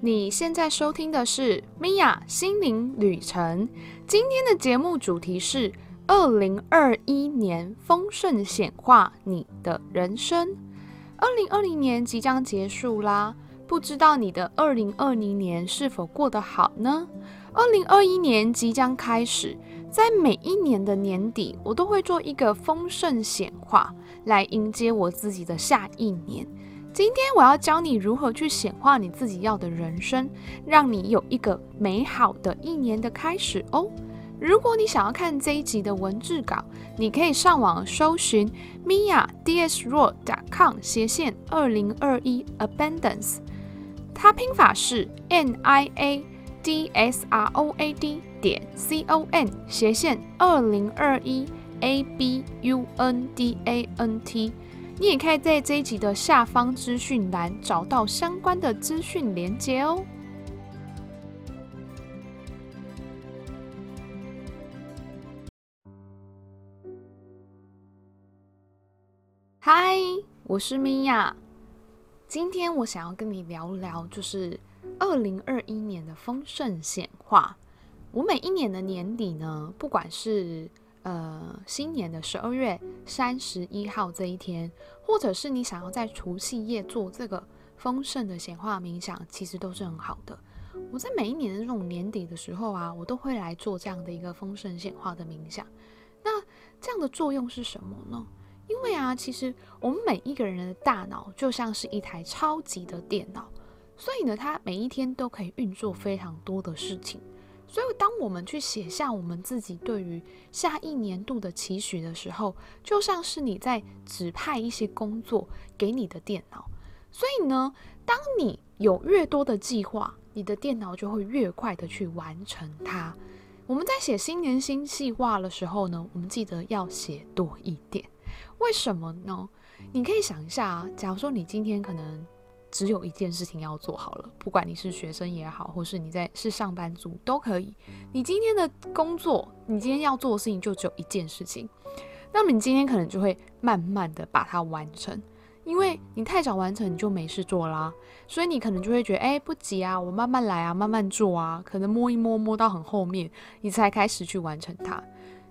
你现在收听的是米娅心灵旅程。今天的节目主题是二零二一年丰盛显化你的人生。二零二零年即将结束啦，不知道你的二零二零年是否过得好呢？二零二一年即将开始，在每一年的年底，我都会做一个丰盛显化，来迎接我自己的下一年。今天我要教你如何去显化你自己要的人生，让你有一个美好的一年的开始哦。如果你想要看这一集的文字稿，你可以上网搜寻 miadsroad.com 斜线二零二一 abundance，它拼法是 n i a d s r o a d 点 c o m 斜线二零二一 a b u n d a n t。你也可以在这一集的下方资讯栏找到相关的资讯连接哦。嗨，我是米娅，今天我想要跟你聊聊，就是二零二一年的丰盛显化。我每一年的年底呢，不管是呃，新年的十二月三十一号这一天，或者是你想要在除夕夜做这个丰盛的显化冥想，其实都是很好的。我在每一年的这种年底的时候啊，我都会来做这样的一个丰盛显化的冥想。那这样的作用是什么呢？因为啊，其实我们每一个人的大脑就像是一台超级的电脑，所以呢，它每一天都可以运作非常多的事情。所以，当我们去写下我们自己对于下一年度的期许的时候，就像是你在指派一些工作给你的电脑。所以呢，当你有越多的计划，你的电脑就会越快的去完成它。我们在写新年新计划的时候呢，我们记得要写多一点。为什么呢？你可以想一下啊，假如说你今天可能。只有一件事情要做好了，不管你是学生也好，或是你在是上班族都可以。你今天的工作，你今天要做的事情就只有一件事情，那么你今天可能就会慢慢的把它完成，因为你太早完成你就没事做啦，所以你可能就会觉得，哎，不急啊，我慢慢来啊，慢慢做啊，可能摸一摸摸到很后面，你才开始去完成它。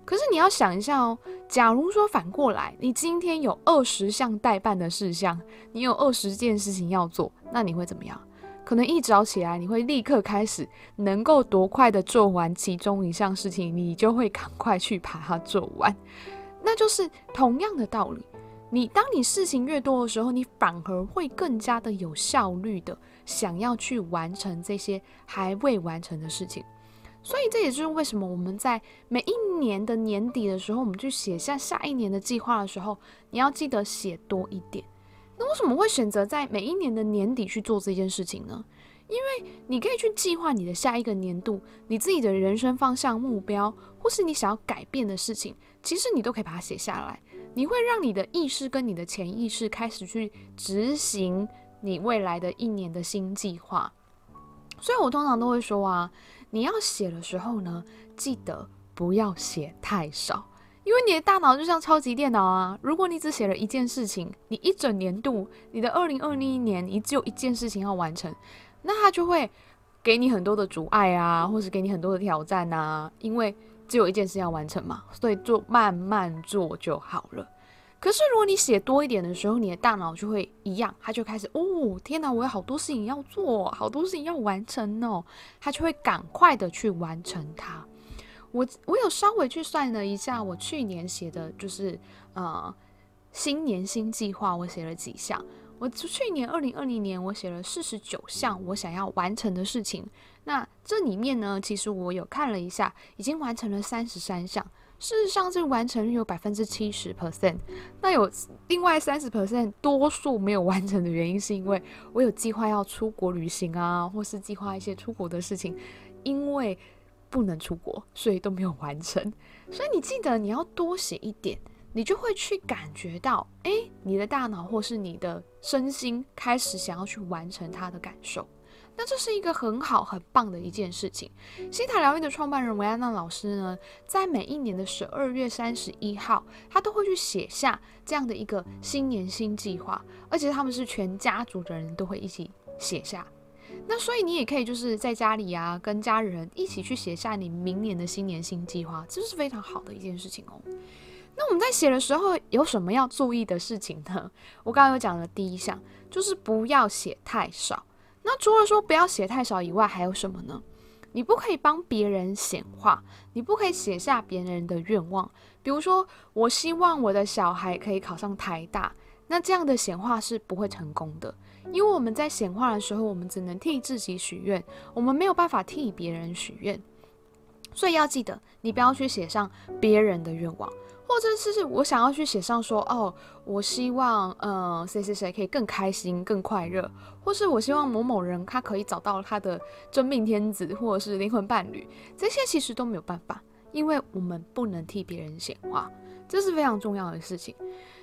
可是你要想一下哦，假如说反过来，你今天有二十项待办的事项，你有二十件事情要做，那你会怎么样？可能一早起来，你会立刻开始，能够多快的做完其中一项事情，你就会赶快去把它做完。那就是同样的道理，你当你事情越多的时候，你反而会更加的有效率的想要去完成这些还未完成的事情。所以这也就是为什么我们在每一年的年底的时候，我们去写下下一年的计划的时候，你要记得写多一点。那为什么会选择在每一年的年底去做这件事情呢？因为你可以去计划你的下一个年度，你自己的人生方向、目标，或是你想要改变的事情，其实你都可以把它写下来。你会让你的意识跟你的潜意识开始去执行你未来的一年的新计划。所以我通常都会说啊。你要写的时候呢，记得不要写太少，因为你的大脑就像超级电脑啊。如果你只写了一件事情，你一整年度，你的二零二零年，你只有一件事情要完成，那它就会给你很多的阻碍啊，或是给你很多的挑战啊，因为只有一件事要完成嘛，所以就慢慢做就好了。可是，如果你写多一点的时候，你的大脑就会一样，它就开始哦，天哪，我有好多事情要做，好多事情要完成哦，它就会赶快的去完成它。我我有稍微去算了一下，我去年写的就是呃新年新计划，我写了几项。我去年二零二零年我写了四十九项我想要完成的事情，那这里面呢，其实我有看了一下，已经完成了三十三项。事实上，这个完成率有百分之七十 percent。那有另外三十 percent 多数没有完成的原因，是因为我有计划要出国旅行啊，或是计划一些出国的事情，因为不能出国，所以都没有完成。所以你记得你要多写一点，你就会去感觉到，哎，你的大脑或是你的身心开始想要去完成它的感受。那这是一个很好很棒的一件事情。西塔疗愈的创办人维安娜老师呢，在每一年的十二月三十一号，他都会去写下这样的一个新年新计划，而且他们是全家族的人都会一起写下。那所以你也可以就是在家里啊，跟家人一起去写下你明年的新年新计划，这是非常好的一件事情哦。那我们在写的时候有什么要注意的事情呢？我刚刚有讲的第一项就是不要写太少。那除了说不要写太少以外，还有什么呢？你不可以帮别人显化，你不可以写下别人的愿望。比如说，我希望我的小孩可以考上台大，那这样的显化是不会成功的，因为我们在显化的时候，我们只能替自己许愿，我们没有办法替别人许愿。所以要记得，你不要去写上别人的愿望。或者是是我想要去写上说，哦，我希望，嗯、呃，谁谁谁可以更开心、更快乐，或是我希望某某人他可以找到他的真命天子，或者是灵魂伴侣，这些其实都没有办法，因为我们不能替别人显化，这是非常重要的事情。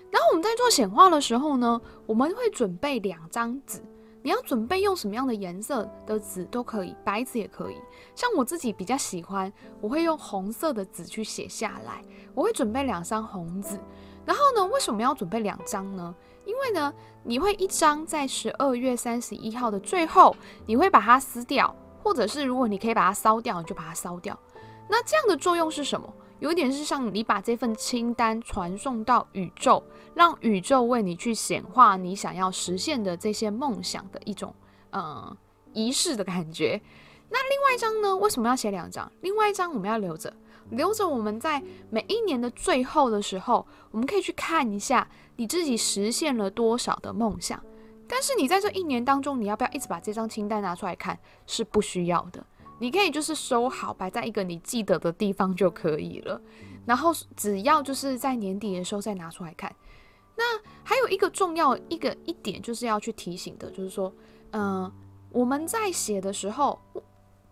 然后我们在做显化的时候呢，我们会准备两张纸。你要准备用什么样的颜色的纸都可以，白纸也可以。像我自己比较喜欢，我会用红色的纸去写下来。我会准备两张红纸，然后呢，为什么要准备两张呢？因为呢，你会一张在十二月三十一号的最后，你会把它撕掉，或者是如果你可以把它烧掉，你就把它烧掉。那这样的作用是什么？有点是像你把这份清单传送到宇宙，让宇宙为你去显化你想要实现的这些梦想的一种，呃，仪式的感觉。那另外一张呢？为什么要写两张？另外一张我们要留着，留着我们在每一年的最后的时候，我们可以去看一下你自己实现了多少的梦想。但是你在这一年当中，你要不要一直把这张清单拿出来看？是不需要的。你可以就是收好，摆在一个你记得的地方就可以了。然后只要就是在年底的时候再拿出来看。那还有一个重要一个一点就是要去提醒的，就是说，嗯、我们在写的时候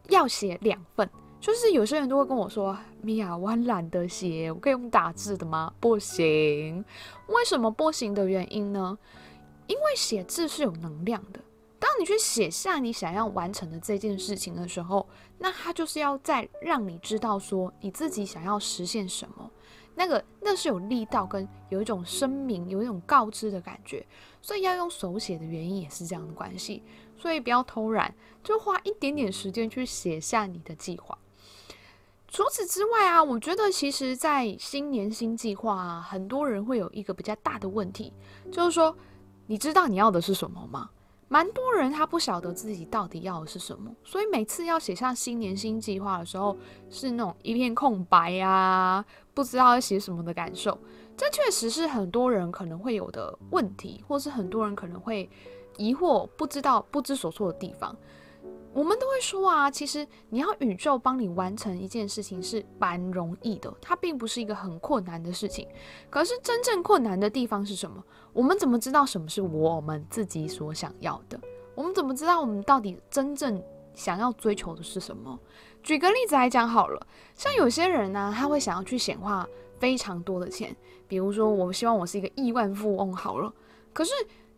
要写两份。就是有些人都会跟我说：“米娅，我很懒得写，我可以用打字的吗？”不行。为什么不行的原因呢？因为写字是有能量的。当你去写下你想要完成的这件事情的时候，那它就是要再让你知道说你自己想要实现什么，那个那是有力道跟有一种声明、有一种告知的感觉，所以要用手写的原因也是这样的关系。所以不要偷懒，就花一点点时间去写下你的计划。除此之外啊，我觉得其实，在新年新计划啊，很多人会有一个比较大的问题，就是说，你知道你要的是什么吗？蛮多人他不晓得自己到底要的是什么，所以每次要写下新年新计划的时候，是那种一片空白呀、啊，不知道要写什么的感受。这确实是很多人可能会有的问题，或是很多人可能会疑惑、不知道、不知所措的地方。我们都会说啊，其实你要宇宙帮你完成一件事情是蛮容易的，它并不是一个很困难的事情。可是真正困难的地方是什么？我们怎么知道什么是我们自己所想要的？我们怎么知道我们到底真正想要追求的是什么？举个例子来讲好了，像有些人呢、啊，他会想要去显化非常多的钱，比如说我希望我是一个亿万富翁好了。可是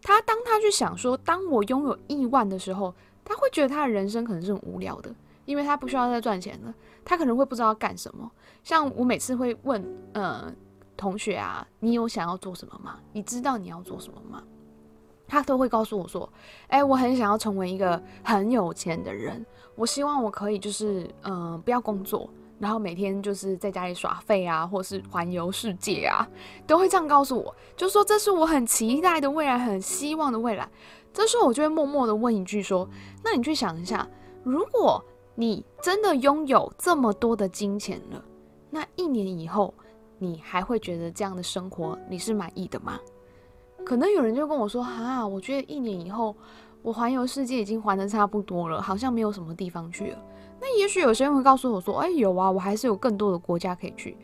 他当他去想说，当我拥有亿万的时候，他会觉得他的人生可能是很无聊的，因为他不需要再赚钱了，他可能会不知道干什么。像我每次会问，呃，同学啊，你有想要做什么吗？你知道你要做什么吗？他都会告诉我说，哎，我很想要成为一个很有钱的人，我希望我可以就是，嗯、不要工作，然后每天就是在家里耍废啊，或是环游世界啊，都会这样告诉我，就说这是我很期待的未来，很希望的未来。这时候我就会默默地问一句说：“那你去想一下，如果你真的拥有这么多的金钱了，那一年以后你还会觉得这样的生活你是满意的吗？”可能有人就跟我说：“啊，我觉得一年以后我环游世界已经环得差不多了，好像没有什么地方去了。”那也许有些人会告诉我说：“哎，有啊，我还是有更多的国家可以去。”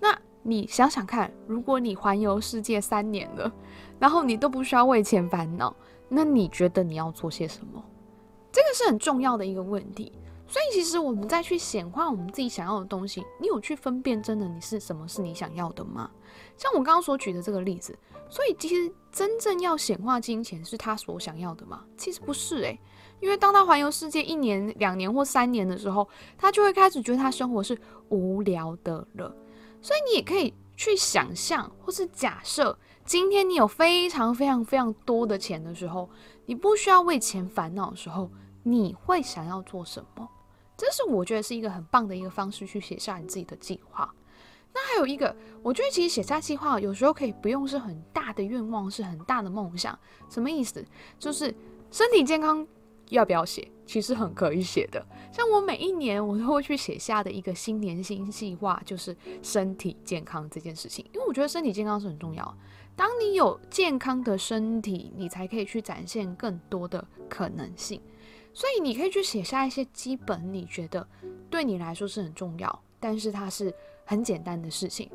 那你想想看，如果你环游世界三年了，然后你都不需要为钱烦恼。那你觉得你要做些什么？这个是很重要的一个问题。所以其实我们再去显化我们自己想要的东西，你有去分辨真的你是什么是你想要的吗？像我刚刚所举的这个例子，所以其实真正要显化金钱是他所想要的吗？其实不是诶，因为当他环游世界一年、两年或三年的时候，他就会开始觉得他生活是无聊的了。所以你也可以去想象或是假设。今天你有非常非常非常多的钱的时候，你不需要为钱烦恼的时候，你会想要做什么？这是我觉得是一个很棒的一个方式，去写下你自己的计划。那还有一个，我觉得其实写下计划有时候可以不用是很大的愿望，是很大的梦想。什么意思？就是身体健康要不要写？其实很可以写的。像我每一年我都会去写下的一个新年新计划，就是身体健康这件事情。因为我觉得身体健康是很重要。当你有健康的身体，你才可以去展现更多的可能性。所以你可以去写下一些基本，你觉得对你来说是很重要，但是它是很简单的事情。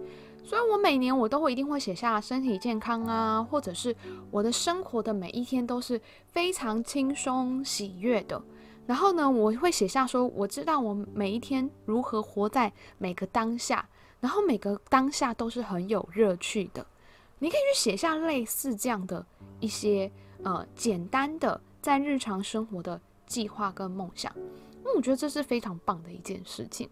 所以我每年我都会一定会写下身体健康啊，或者是我的生活的每一天都是非常轻松喜悦的。然后呢，我会写下说，我知道我每一天如何活在每个当下，然后每个当下都是很有乐趣的。你可以去写下类似这样的一些呃简单的在日常生活的。计划跟梦想，那我觉得这是非常棒的一件事情。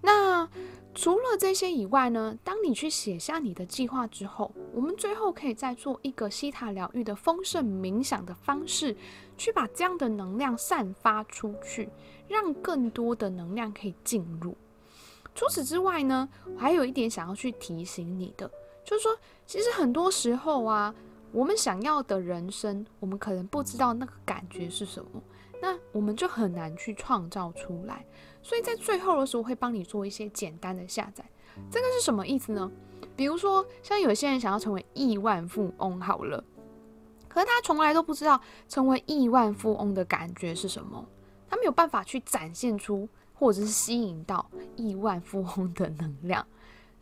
那除了这些以外呢，当你去写下你的计划之后，我们最后可以再做一个希塔疗愈的丰盛冥想的方式，去把这样的能量散发出去，让更多的能量可以进入。除此之外呢，我还有一点想要去提醒你的，就是说，其实很多时候啊。我们想要的人生，我们可能不知道那个感觉是什么，那我们就很难去创造出来。所以在最后的时候，会帮你做一些简单的下载。这个是什么意思呢？比如说，像有些人想要成为亿万富翁，好了，可是他从来都不知道成为亿万富翁的感觉是什么，他没有办法去展现出或者是吸引到亿万富翁的能量。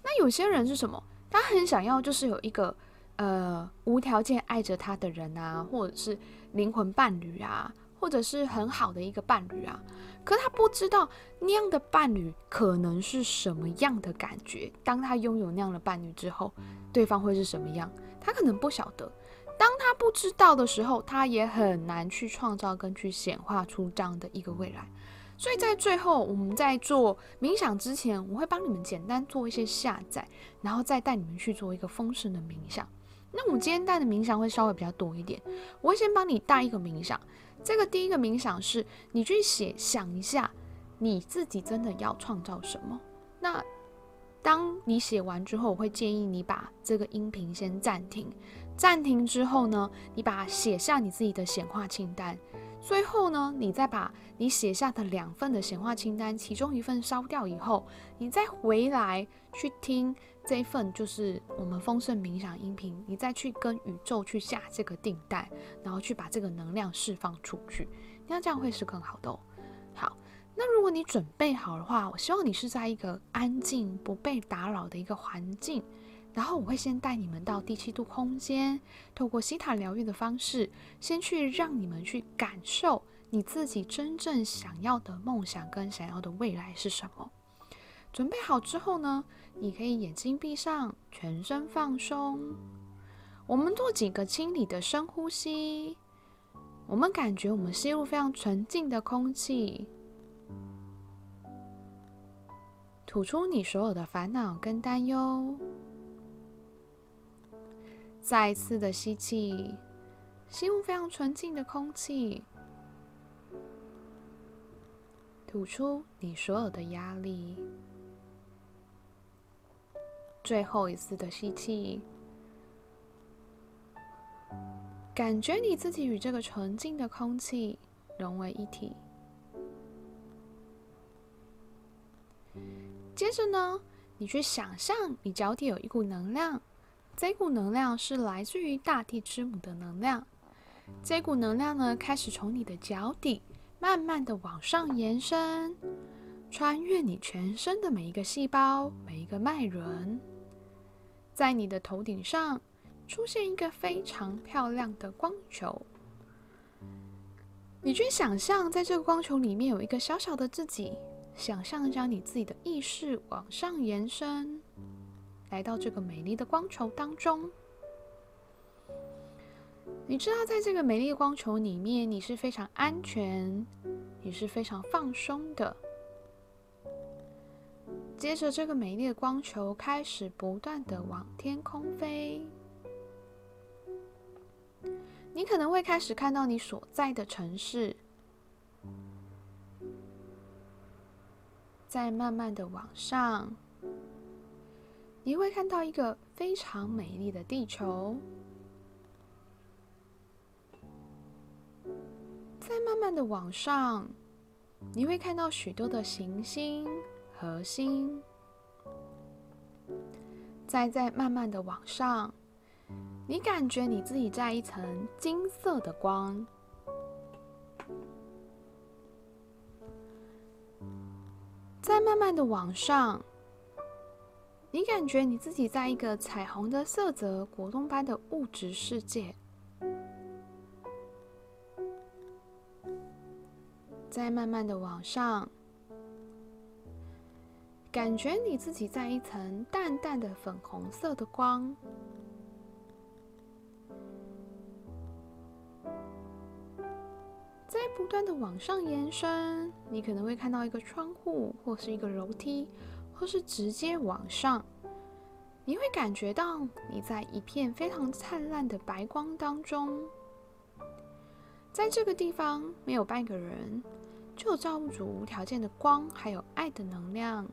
那有些人是什么？他很想要，就是有一个。呃，无条件爱着他的人啊，或者是灵魂伴侣啊，或者是很好的一个伴侣啊，可他不知道那样的伴侣可能是什么样的感觉。当他拥有那样的伴侣之后，对方会是什么样？他可能不晓得。当他不知道的时候，他也很难去创造跟去显化出这样的一个未来。所以在最后，我们在做冥想之前，我会帮你们简单做一些下载，然后再带你们去做一个丰盛的冥想。那我们今天带的冥想会稍微比较多一点，我会先帮你带一个冥想。这个第一个冥想是你去写，想一下你自己真的要创造什么。那当你写完之后，我会建议你把这个音频先暂停。暂停之后呢，你把写下你自己的显化清单。最后呢，你再把你写下的两份的显化清单，其中一份烧掉以后，你再回来去听。这一份就是我们丰盛冥想音频，你再去跟宇宙去下这个订单，然后去把这个能量释放出去，那这样会是更好的哦。好，那如果你准备好的话，我希望你是在一个安静、不被打扰的一个环境，然后我会先带你们到第七度空间，透过西塔疗愈的方式，先去让你们去感受你自己真正想要的梦想跟想要的未来是什么。准备好之后呢，你可以眼睛闭上，全身放松。我们做几个清理的深呼吸。我们感觉我们吸入非常纯净的空气，吐出你所有的烦恼跟担忧。再一次的吸气，吸入非常纯净的空气，吐出你所有的压力。最后一次的吸气，感觉你自己与这个纯净的空气融为一体。接着呢，你去想象你脚底有一股能量，这股能量是来自于大地之母的能量。这股能量呢，开始从你的脚底慢慢的往上延伸，穿越你全身的每一个细胞、每一个脉轮。在你的头顶上出现一个非常漂亮的光球，你去想象，在这个光球里面有一个小小的自己，想象将你自己的意识往上延伸，来到这个美丽的光球当中。你知道，在这个美丽的光球里面，你是非常安全，你是非常放松的。接着这个美丽的光球开始不断的往天空飞。你可能会开始看到你所在的城市在慢慢的往上。你会看到一个非常美丽的地球。在慢慢的往上你会看到许多的行星核心。再再慢慢的往上，你感觉你自己在一层金色的光。再慢慢的往上，你感觉你自己在一个彩虹的色泽、果冻般的物质世界。再慢慢的往上，感觉你自己在一层淡淡的粉红色的光。在不断的往上延伸，你可能会看到一个窗户，或是一个楼梯，或是直接往上。你会感觉到你在一片非常灿烂的白光当中，在这个地方没有半个人，就有造物主无条件的光，还有爱的能量。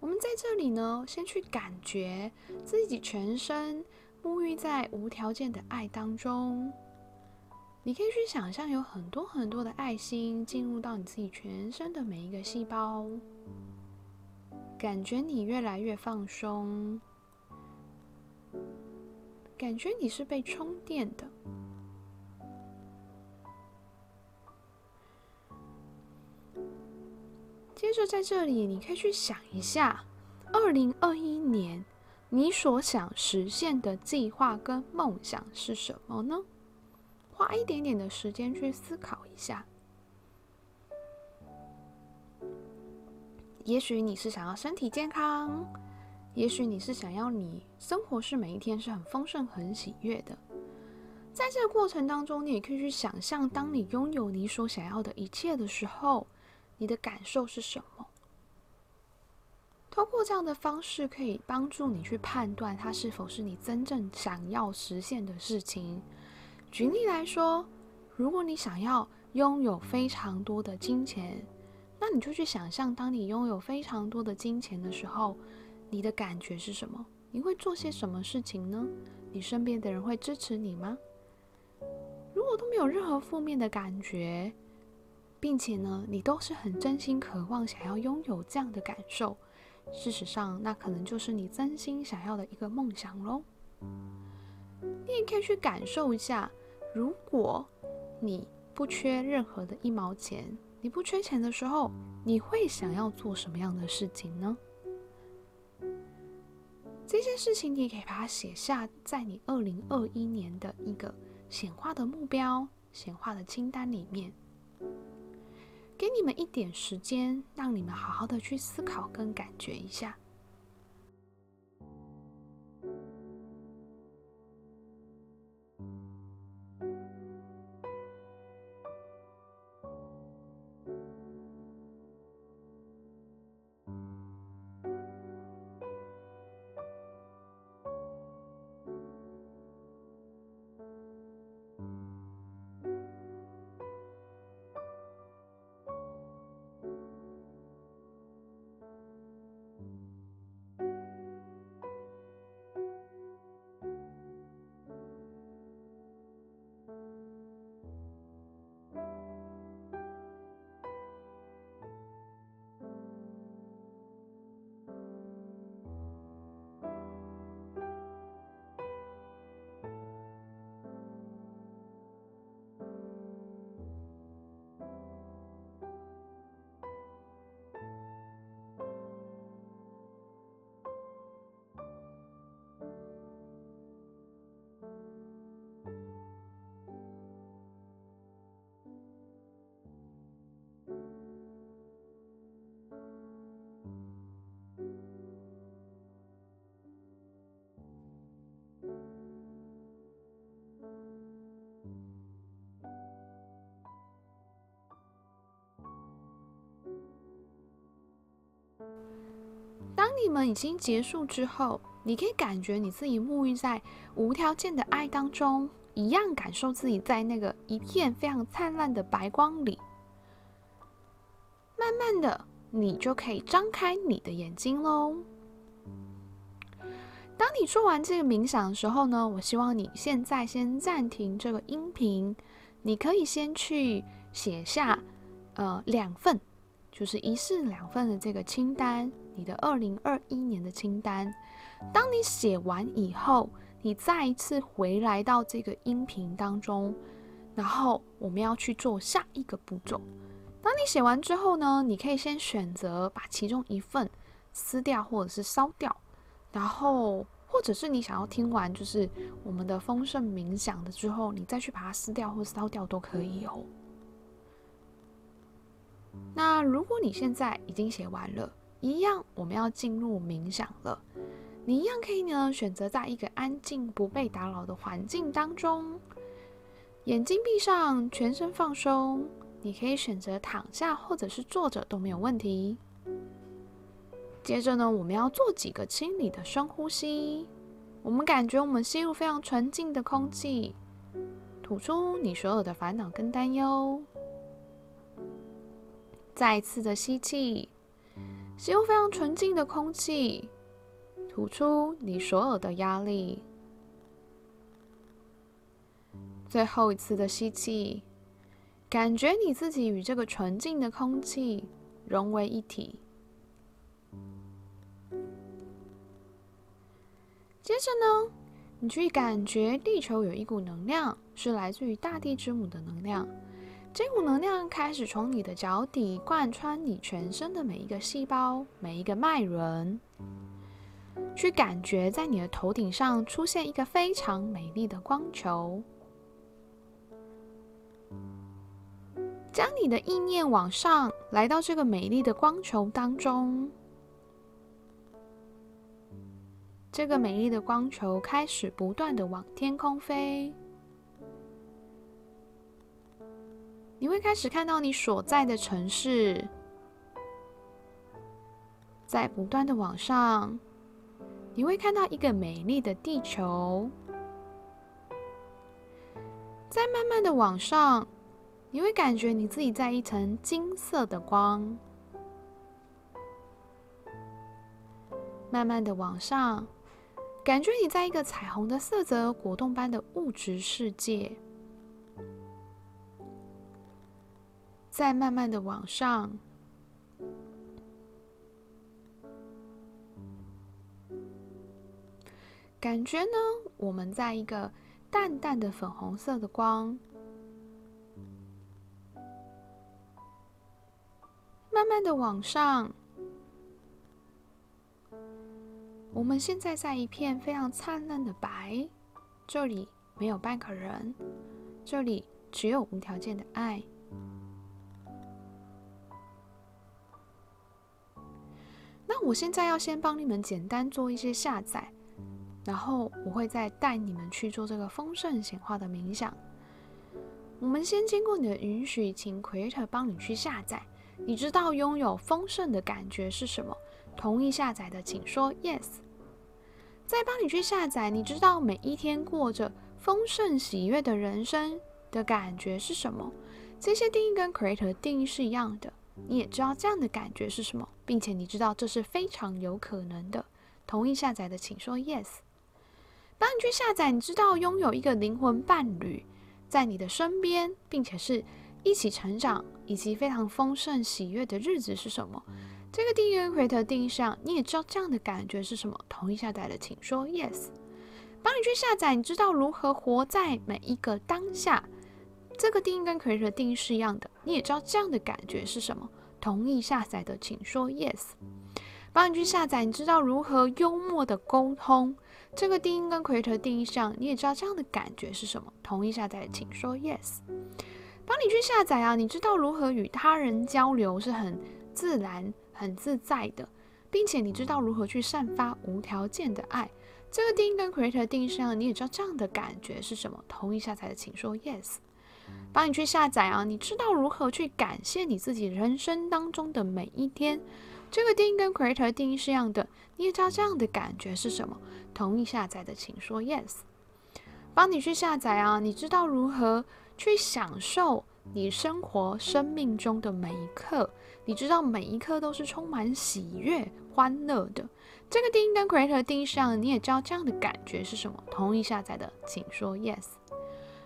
我们在这里呢，先去感觉自己全身沐浴在无条件的爱当中。你可以去想象，有很多很多的爱心进入到你自己全身的每一个细胞，感觉你越来越放松，感觉你是被充电的。接着在这里，你可以去想一下，二零二一年你所想实现的计划跟梦想是什么呢？花一点点的时间去思考一下。也许你是想要身体健康，也许你是想要你生活是每一天是很丰盛、很喜悦的。在这个过程当中，你也可以去想象，当你拥有你所想要的一切的时候。你的感受是什么？通过这样的方式，可以帮助你去判断它是否是你真正想要实现的事情。举例来说，如果你想要拥有非常多的金钱，那你就去想象，当你拥有非常多的金钱的时候，你的感觉是什么？你会做些什么事情呢？你身边的人会支持你吗？如果都没有任何负面的感觉，并且呢，你都是很真心渴望想要拥有这样的感受。事实上，那可能就是你真心想要的一个梦想喽。你也可以去感受一下，如果你不缺任何的一毛钱，你不缺钱的时候，你会想要做什么样的事情呢？这些事情你可以把它写下在你二零二一年的一个显化的目标、显化的清单里面。给你们一点时间，让你们好好的去思考跟感觉一下。当你们已经结束之后，你可以感觉你自己沐浴在无条件的爱当中，一样感受自己在那个一片非常灿烂的白光里。慢慢的，你就可以张开你的眼睛喽。当你做完这个冥想的时候呢，我希望你现在先暂停这个音频，你可以先去写下，呃，两份，就是一式两份的这个清单，你的二零二一年的清单。当你写完以后，你再一次回来到这个音频当中，然后我们要去做下一个步骤。当你写完之后呢，你可以先选择把其中一份撕掉或者是烧掉，然后或者是你想要听完就是我们的丰盛冥想的之后，你再去把它撕掉或烧掉都可以哦。那如果你现在已经写完了，一样我们要进入冥想了，你一样可以呢选择在一个安静不被打扰的环境当中，眼睛闭上，全身放松。你可以选择躺下或者是坐着都没有问题。接着呢，我们要做几个清理的深呼吸。我们感觉我们吸入非常纯净的空气，吐出你所有的烦恼跟担忧。再一次的吸气，吸入非常纯净的空气，吐出你所有的压力。最后一次的吸气。感觉你自己与这个纯净的空气融为一体。接着呢，你去感觉地球有一股能量，是来自于大地之母的能量。这股能量开始从你的脚底贯穿你全身的每一个细胞、每一个脉轮，去感觉在你的头顶上出现一个非常美丽的光球。将你的意念往上，来到这个美丽的光球当中。这个美丽的光球开始不断的往天空飞。你会开始看到你所在的城市，在不断的往上。你会看到一个美丽的地球，在慢慢的往上。你会感觉你自己在一层金色的光，慢慢的往上，感觉你在一个彩虹的色泽、果冻般的物质世界，再慢慢的往上，感觉呢，我们在一个淡淡的粉红色的光。慢慢的往上，我们现在在一片非常灿烂的白，这里没有半个人，这里只有无条件的爱。我现在要先帮你们简单做一些下载，然后我会再带你们去做这个丰盛显化的冥想。我们先经过你的允许，请 Creator 帮你去下载。你知道拥有丰盛的感觉是什么？同意下载的，请说 yes。再帮你去下载。你知道每一天过着丰盛喜悦的人生的感觉是什么？这些定义跟 Creator 的定义是一样的。你也知道这样的感觉是什么，并且你知道这是非常有可能的。同意下载的，请说 yes。帮你去下载。你知道拥有一个灵魂伴侣在你的身边，并且是。一起成长以及非常丰盛喜悦的日子是什么？这个定义跟 Creator 定义上，你也知道这样的感觉是什么？同意下载的，请说 Yes。帮你去下载，你知道如何活在每一个当下？这个定义跟 Creator 定义是一样的，你也知道这样的感觉是什么？同意下载的，请说 Yes。帮你去下载，你知道如何幽默的沟通？这个定义跟 Creator 定义上，你也知道这样的感觉是什么？同意下载，请说 Yes。帮你去下载啊！你知道如何与他人交流是很自然、很自在的，并且你知道如何去散发无条件的爱。这个定义跟 Creator 定义上，你也知道这样的感觉是什么？同意下载的，请说 Yes。帮你去下载啊！你知道如何去感谢你自己人生当中的每一天。这个定义跟 Creator 定义是一样的，你也知道这样的感觉是什么？同意下载的，请说 Yes。帮你去下载啊，你知道如何去享受你生活生命中的每一刻，你知道每一刻都是充满喜悦、欢乐的。这个定义跟 Creator 定义是一样的，你也知道这样的感觉是什么？同意下载的，请说 Yes。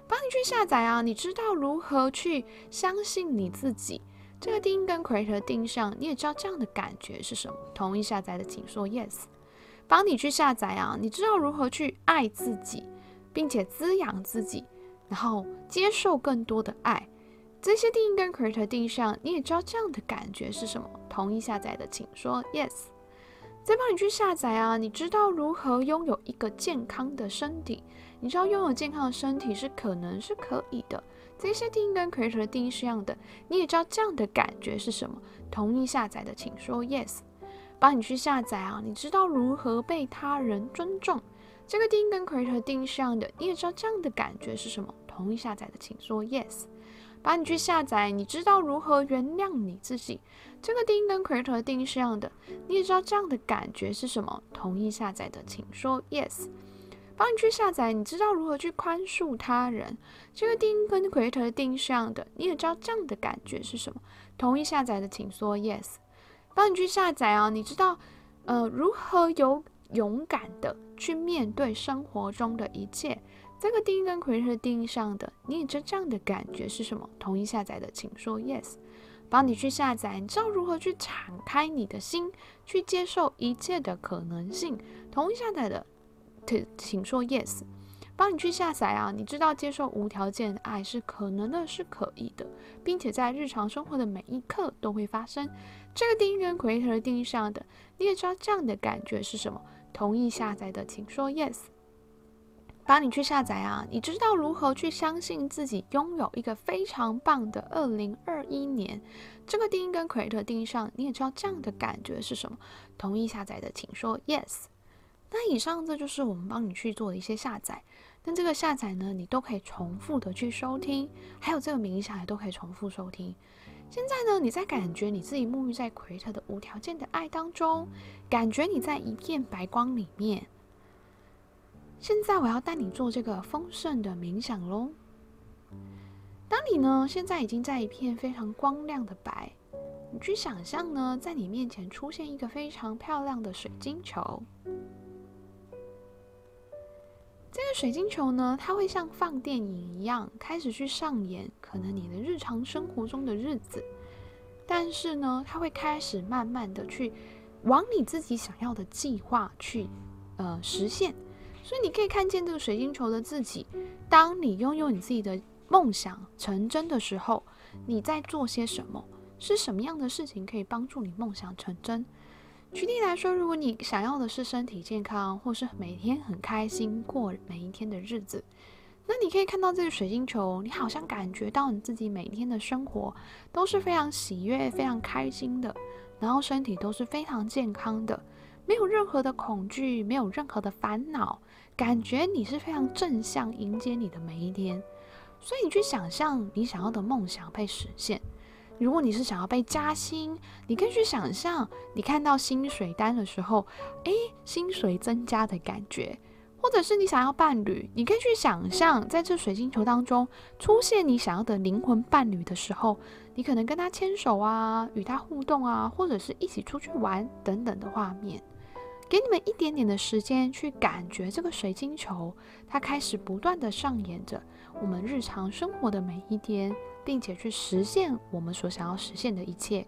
帮你去下载啊，你知道如何去相信你自己。这个定义跟 Creator 定义上，你也知道这样的感觉是什么？同意下载的，请说 Yes。帮你去下载啊，你知道如何去爱自己，并且滋养自己，然后接受更多的爱。这些定义跟 Creator 定义上，你也知道这样的感觉是什么？同意下载的，请说 Yes。再帮你去下载啊，你知道如何拥有一个健康的身体？你知道拥有健康的身体是可能是可以的。这些定义跟 Creator 的定义是一样的，你也知道这样的感觉是什么？同意下载的，请说 Yes。帮你去下载啊，你知道如何被他人尊重？这个定义跟 Creator 定义是一样的，你也知道这样的感觉是什么？同意下载的，请说 Yes。帮你去下载，你知道如何原谅你自己？这个定义跟 Creator 的定义是一样的，你也知道这样的感觉是什么？同意下载的，请说 Yes。帮你去下载，你知道如何去宽恕他人？这个定跟 Creator 的定义是一样的，你也知道这样的感觉是什么？同意下载的，请说 Yes。帮你去下载啊，你知道呃如何有勇敢的去面对生活中的一切？这个定义跟 Creator 定义上的，你也知道这样的感觉是什么？同意下载的，请说 Yes。帮你去下载，你知道如何去敞开你的心，去接受一切的可能性？同意下载的，请说 Yes。帮你去下载啊，你知道接受无条件的爱是可能的，是可以的，并且在日常生活的每一刻都会发生。这个定义跟 Creator 定义上的，你也知道这样的感觉是什么？同意下载的，请说 Yes。帮你去下载啊！你知道如何去相信自己拥有一个非常棒的二零二一年？这个定义跟 Creator 定义上，你也知道这样的感觉是什么？同意下载的，请说 Yes。那以上这就是我们帮你去做的一些下载。那这个下载呢，你都可以重复的去收听，还有这个冥想也都可以重复收听。现在呢，你在感觉你自己沐浴在 Creator 的无条件的爱当中，感觉你在一片白光里面。现在我要带你做这个丰盛的冥想喽。当你呢，现在已经在一片非常光亮的白，你去想象呢，在你面前出现一个非常漂亮的水晶球。这个水晶球呢，它会像放电影一样开始去上演可能你的日常生活中的日子，但是呢，它会开始慢慢的去往你自己想要的计划去呃实现。所以你可以看见这个水晶球的自己。当你拥有你自己的梦想成真的时候，你在做些什么？是什么样的事情可以帮助你梦想成真？举例来说，如果你想要的是身体健康，或是每天很开心过每一天的日子，那你可以看到这个水晶球，你好像感觉到你自己每天的生活都是非常喜悦、非常开心的，然后身体都是非常健康的。没有任何的恐惧，没有任何的烦恼，感觉你是非常正向迎接你的每一天。所以你去想象你想要的梦想被实现。如果你是想要被加薪，你可以去想象你看到薪水单的时候，诶，薪水增加的感觉。或者是你想要伴侣，你可以去想象在这水晶球当中出现你想要的灵魂伴侣的时候。你可能跟他牵手啊，与他互动啊，或者是一起出去玩等等的画面。给你们一点点的时间去感觉这个水晶球，它开始不断地上演着我们日常生活的每一天，并且去实现我们所想要实现的一切。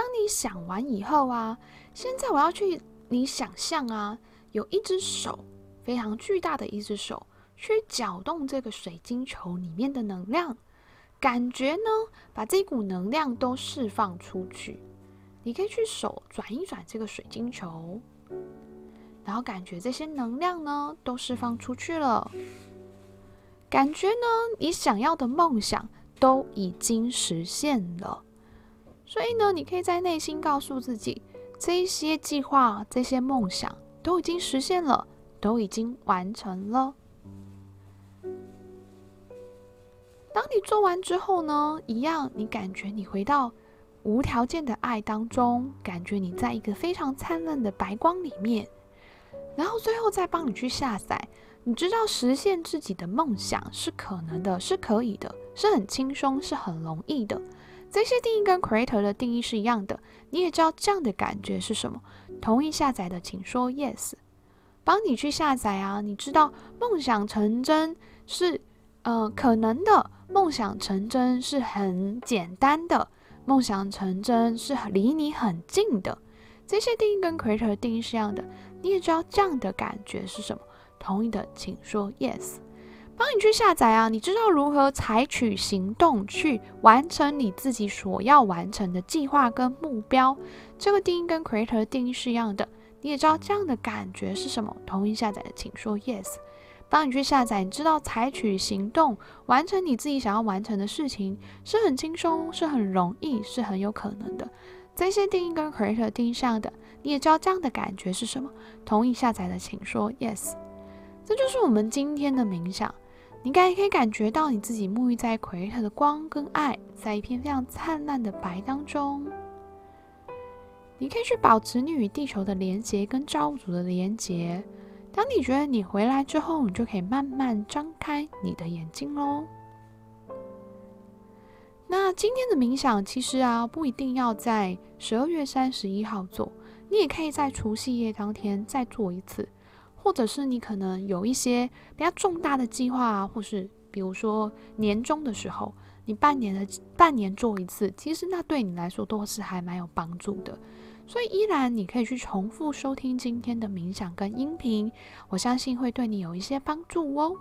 当你想完以后啊，现在我要去你想象啊，有一只手，非常巨大的一只手，去搅动这个水晶球里面的能量，感觉呢，把这股能量都释放出去。你可以去手转一转这个水晶球，然后感觉这些能量呢都释放出去了。感觉呢，你想要的梦想都已经实现了。所以呢，你可以在内心告诉自己，这些计划、这些梦想都已经实现了，都已经完成了。当你做完之后呢，一样，你感觉你回到。无条件的爱当中，感觉你在一个非常灿烂的白光里面，然后最后再帮你去下载。你知道实现自己的梦想是可能的，是可以的，是很轻松，是很容易的。这些定义跟 Creator 的定义是一样的。你也知道这样的感觉是什么？同意下载的，请说 Yes。帮你去下载啊！你知道梦想成真是呃可能的，梦想成真是很简单的。梦想成真是离你很近的，这些定义跟 Creator 的定义是一样的。你也知道这样的感觉是什么？同意的请说 Yes。帮你去下载啊！你知道如何采取行动去完成你自己所要完成的计划跟目标？这个定义跟 Creator 的定义是一样的。你也知道这样的感觉是什么？同意下载的请说 Yes。帮你去下载，你知道采取行动，完成你自己想要完成的事情是很轻松，是很容易，是很有可能的。这些定义跟 Creator 定义上的，你也知道这样的感觉是什么？同意下载的，请说 Yes。这就是我们今天的冥想。你应该可以感觉到你自己沐浴在奎特的光跟爱，在一片非常灿烂的白当中。你可以去保持你与地球的连接跟造物主的连接。当你觉得你回来之后，你就可以慢慢张开你的眼睛喽。那今天的冥想其实啊，不一定要在十二月三十一号做，你也可以在除夕夜当天再做一次，或者是你可能有一些比较重大的计划啊，或是比如说年终的时候，你半年的半年做一次，其实那对你来说都是还蛮有帮助的。所以依然，你可以去重复收听今天的冥想跟音频，我相信会对你有一些帮助哦。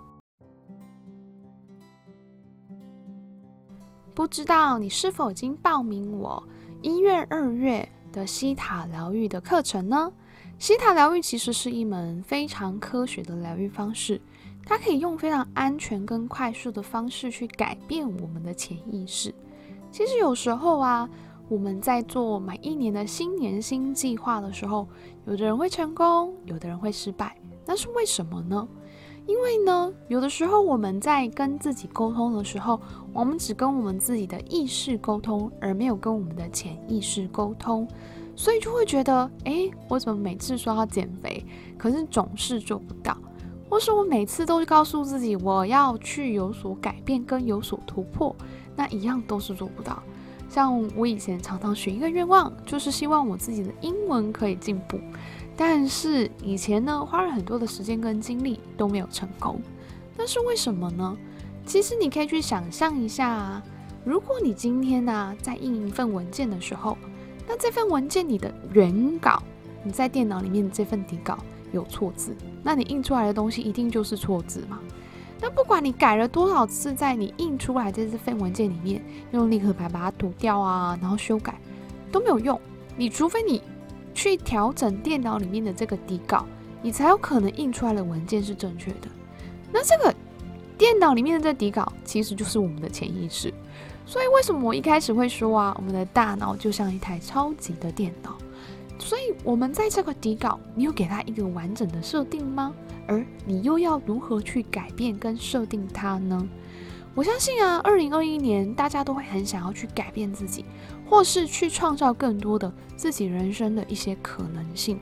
不知道你是否已经报名我一月、二月的西塔疗愈的课程呢？西塔疗愈其实是一门非常科学的疗愈方式，它可以用非常安全跟快速的方式去改变我们的潜意识。其实有时候啊。我们在做每一年的新年新计划的时候，有的人会成功，有的人会失败。那是为什么呢？因为呢，有的时候我们在跟自己沟通的时候，我们只跟我们自己的意识沟通，而没有跟我们的潜意识沟通，所以就会觉得，诶，我怎么每次说要减肥，可是总是做不到？或是我每次都告诉自己我要去有所改变跟有所突破，那一样都是做不到。像我以前常常许一个愿望，就是希望我自己的英文可以进步，但是以前呢，花了很多的时间跟精力都没有成功。那是为什么呢？其实你可以去想象一下啊，如果你今天呢，在印一份文件的时候，那这份文件你的原稿，你在电脑里面这份底稿有错字，那你印出来的东西一定就是错字嘛。那不管你改了多少次，在你印出来这份文件里面，用立刻白把它涂掉啊，然后修改都没有用。你除非你去调整电脑里面的这个底稿，你才有可能印出来的文件是正确的。那这个电脑里面的这底稿，其实就是我们的潜意识。所以为什么我一开始会说啊，我们的大脑就像一台超级的电脑？所以我们在这个底稿，你有给它一个完整的设定吗？而你又要如何去改变跟设定它呢？我相信啊，二零二一年大家都会很想要去改变自己，或是去创造更多的自己人生的一些可能性。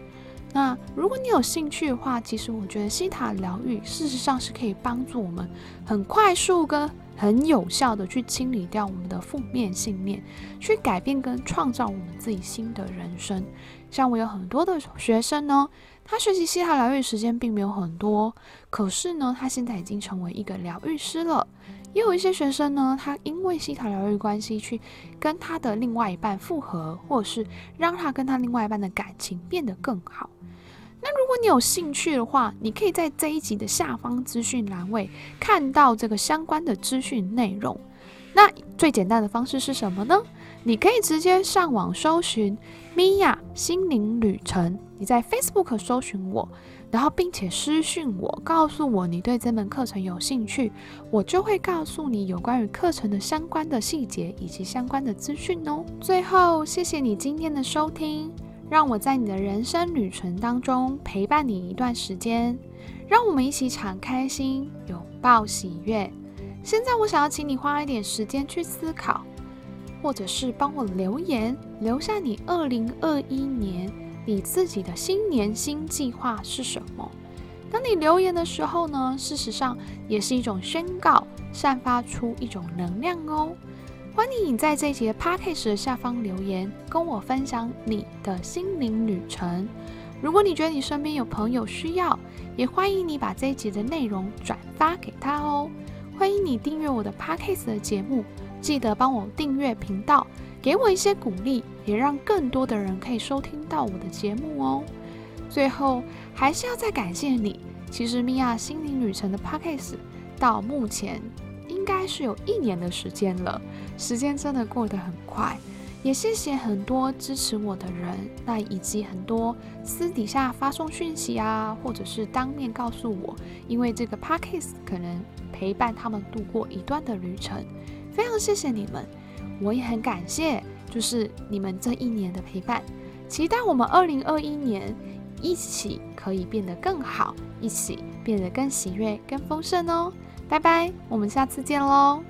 那如果你有兴趣的话，其实我觉得西塔疗愈事实上是可以帮助我们很快速跟很有效的去清理掉我们的负面信念，去改变跟创造我们自己新的人生。像我有很多的学生呢。他学习希塔疗愈时间并没有很多，可是呢，他现在已经成为一个疗愈师了。也有一些学生呢，他因为希塔疗愈关系去跟他的另外一半复合，或者是让他跟他另外一半的感情变得更好。那如果你有兴趣的话，你可以在这一集的下方资讯栏位看到这个相关的资讯内容。那最简单的方式是什么呢？你可以直接上网搜寻 Mia 心灵旅程，你在 Facebook 搜寻我，然后并且私讯我，告诉我你对这门课程有兴趣，我就会告诉你有关于课程的相关的细节以及相关的资讯哦。最后，谢谢你今天的收听。让我在你的人生旅程当中陪伴你一段时间，让我们一起敞开心，拥抱喜悦。现在我想要请你花一点时间去思考，或者是帮我留言，留下你二零二一年你自己的新年新计划是什么？当你留言的时候呢，事实上也是一种宣告，散发出一种能量哦。欢迎你在这一集的 podcast 的下方留言，跟我分享你的心灵旅程。如果你觉得你身边有朋友需要，也欢迎你把这一集的内容转发给他哦。欢迎你订阅我的 podcast 的节目，记得帮我订阅频道，给我一些鼓励，也让更多的人可以收听到我的节目哦。最后，还是要再感谢你。其实米娅心灵旅程的 podcast 到目前。应该是有一年的时间了，时间真的过得很快。也谢谢很多支持我的人，那以及很多私底下发送讯息啊，或者是当面告诉我，因为这个 podcast 可能陪伴他们度过一段的旅程，非常谢谢你们，我也很感谢，就是你们这一年的陪伴。期待我们二零二一年一起可以变得更好，一起变得更喜悦、更丰盛哦。拜拜，我们下次见喽。